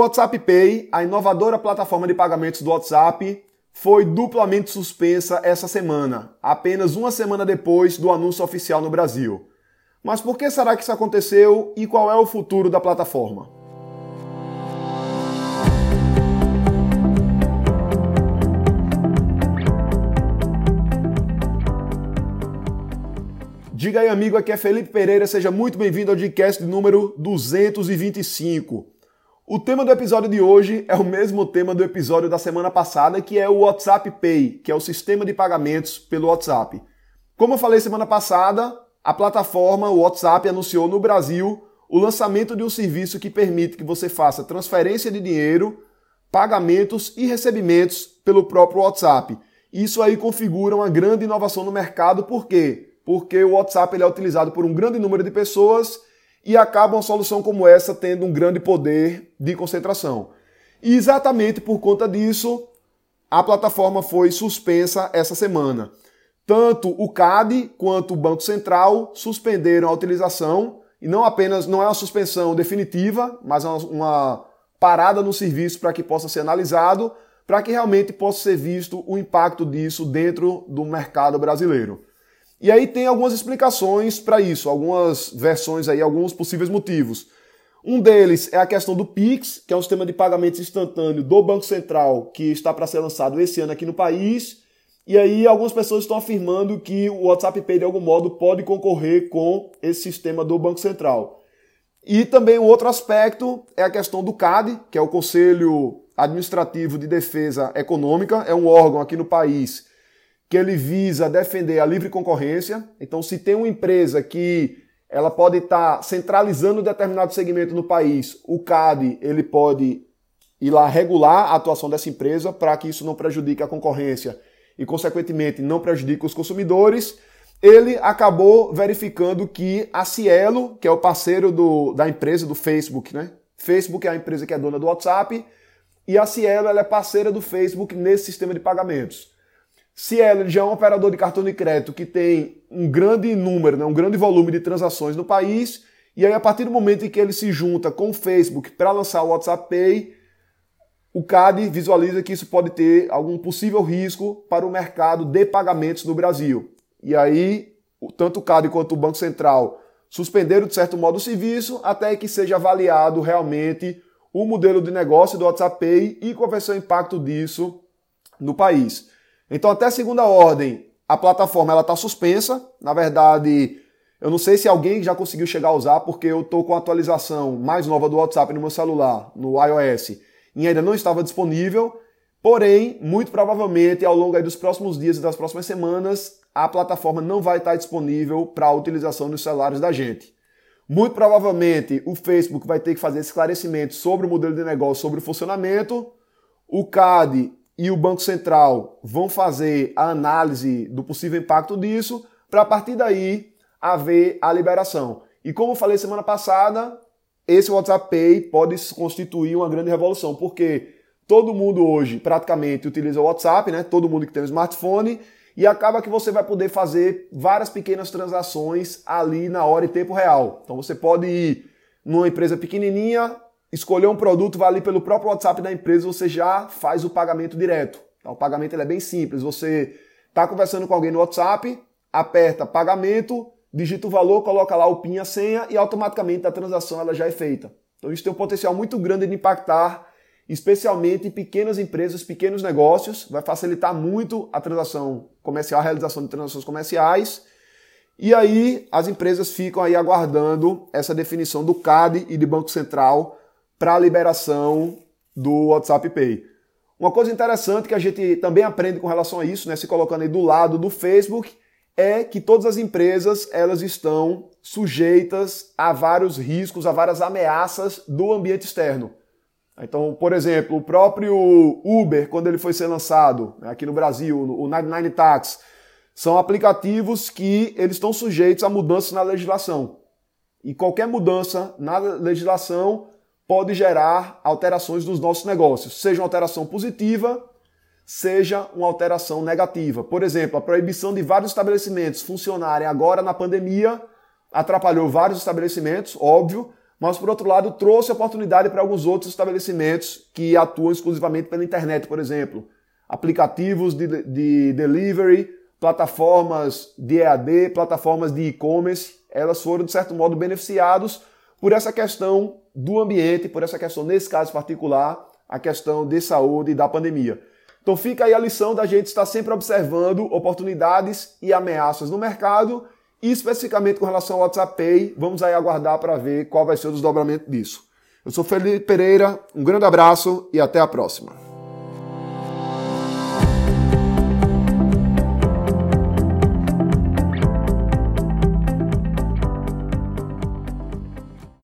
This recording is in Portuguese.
O WhatsApp Pay, a inovadora plataforma de pagamentos do WhatsApp, foi duplamente suspensa essa semana, apenas uma semana depois do anúncio oficial no Brasil. Mas por que será que isso aconteceu e qual é o futuro da plataforma? Diga aí, amigo, aqui é Felipe Pereira, seja muito bem-vindo ao podcast número 225. O tema do episódio de hoje é o mesmo tema do episódio da semana passada, que é o WhatsApp Pay, que é o sistema de pagamentos pelo WhatsApp. Como eu falei semana passada, a plataforma o WhatsApp anunciou no Brasil o lançamento de um serviço que permite que você faça transferência de dinheiro, pagamentos e recebimentos pelo próprio WhatsApp. Isso aí configura uma grande inovação no mercado, por quê? porque o WhatsApp ele é utilizado por um grande número de pessoas e acaba uma solução como essa tendo um grande poder de concentração. E exatamente por conta disso, a plataforma foi suspensa essa semana. Tanto o CAD quanto o Banco Central suspenderam a utilização, e não apenas não é uma suspensão definitiva, mas uma, uma parada no serviço para que possa ser analisado, para que realmente possa ser visto o impacto disso dentro do mercado brasileiro. E aí tem algumas explicações para isso, algumas versões aí, alguns possíveis motivos. Um deles é a questão do Pix, que é um sistema de pagamentos instantâneo do Banco Central que está para ser lançado esse ano aqui no país. E aí algumas pessoas estão afirmando que o WhatsApp Pay de algum modo pode concorrer com esse sistema do Banco Central. E também o outro aspecto é a questão do CAD, que é o Conselho Administrativo de Defesa Econômica, é um órgão aqui no país que ele visa defender a livre concorrência. Então, se tem uma empresa que ela pode estar tá centralizando determinado segmento no país, o CAD ele pode ir lá regular a atuação dessa empresa para que isso não prejudique a concorrência e, consequentemente, não prejudique os consumidores. Ele acabou verificando que a Cielo, que é o parceiro do, da empresa do Facebook, né? Facebook é a empresa que é dona do WhatsApp e a Cielo é parceira do Facebook nesse sistema de pagamentos. Se ela já é um operador de cartão de crédito que tem um grande número, né, um grande volume de transações no país, e aí a partir do momento em que ele se junta com o Facebook para lançar o WhatsApp Pay, o CAD visualiza que isso pode ter algum possível risco para o mercado de pagamentos no Brasil. E aí, tanto o CAD quanto o Banco Central suspenderam, de certo modo, o serviço até que seja avaliado realmente o modelo de negócio do WhatsApp Pay e qual vai ser o impacto disso no país. Então, até segunda ordem, a plataforma ela está suspensa. Na verdade, eu não sei se alguém já conseguiu chegar a usar, porque eu estou com a atualização mais nova do WhatsApp no meu celular, no iOS, e ainda não estava disponível. Porém, muito provavelmente, ao longo dos próximos dias e das próximas semanas, a plataforma não vai estar disponível para a utilização nos celulares da gente. Muito provavelmente, o Facebook vai ter que fazer esclarecimentos sobre o modelo de negócio, sobre o funcionamento. O CAD e o Banco Central vão fazer a análise do possível impacto disso, para a partir daí haver a liberação. E como eu falei semana passada, esse WhatsApp Pay pode constituir uma grande revolução, porque todo mundo hoje praticamente utiliza o WhatsApp, né? Todo mundo que tem um smartphone, e acaba que você vai poder fazer várias pequenas transações ali na hora e tempo real. Então você pode ir numa empresa pequenininha, escolher um produto, vai ali pelo próprio WhatsApp da empresa, você já faz o pagamento direto. Então, o pagamento é bem simples. Você está conversando com alguém no WhatsApp, aperta pagamento, digita o valor, coloca lá o PIN, a senha e automaticamente a transação ela já é feita. Então isso tem um potencial muito grande de impactar especialmente pequenas empresas, pequenos negócios, vai facilitar muito a transação comercial, a realização de transações comerciais. E aí as empresas ficam aí aguardando essa definição do CAD e do Banco Central para a liberação do WhatsApp Pay. Uma coisa interessante que a gente também aprende com relação a isso, né, se colocando aí do lado do Facebook, é que todas as empresas elas estão sujeitas a vários riscos, a várias ameaças do ambiente externo. Então, por exemplo, o próprio Uber, quando ele foi ser lançado né, aqui no Brasil, o 99 Tax, são aplicativos que eles estão sujeitos a mudanças na legislação. E qualquer mudança na legislação pode gerar alterações nos nossos negócios, seja uma alteração positiva, seja uma alteração negativa. Por exemplo, a proibição de vários estabelecimentos funcionarem agora na pandemia atrapalhou vários estabelecimentos, óbvio, mas por outro lado trouxe oportunidade para alguns outros estabelecimentos que atuam exclusivamente pela internet, por exemplo, aplicativos de, de delivery, plataformas de EAD, plataformas de e-commerce, elas foram de certo modo beneficiados por essa questão do ambiente, por essa questão nesse caso particular, a questão de saúde e da pandemia. Então fica aí a lição da gente estar sempre observando oportunidades e ameaças no mercado e especificamente com relação ao WhatsApp Pay, vamos aí aguardar para ver qual vai ser o desdobramento disso. Eu sou Felipe Pereira, um grande abraço e até a próxima.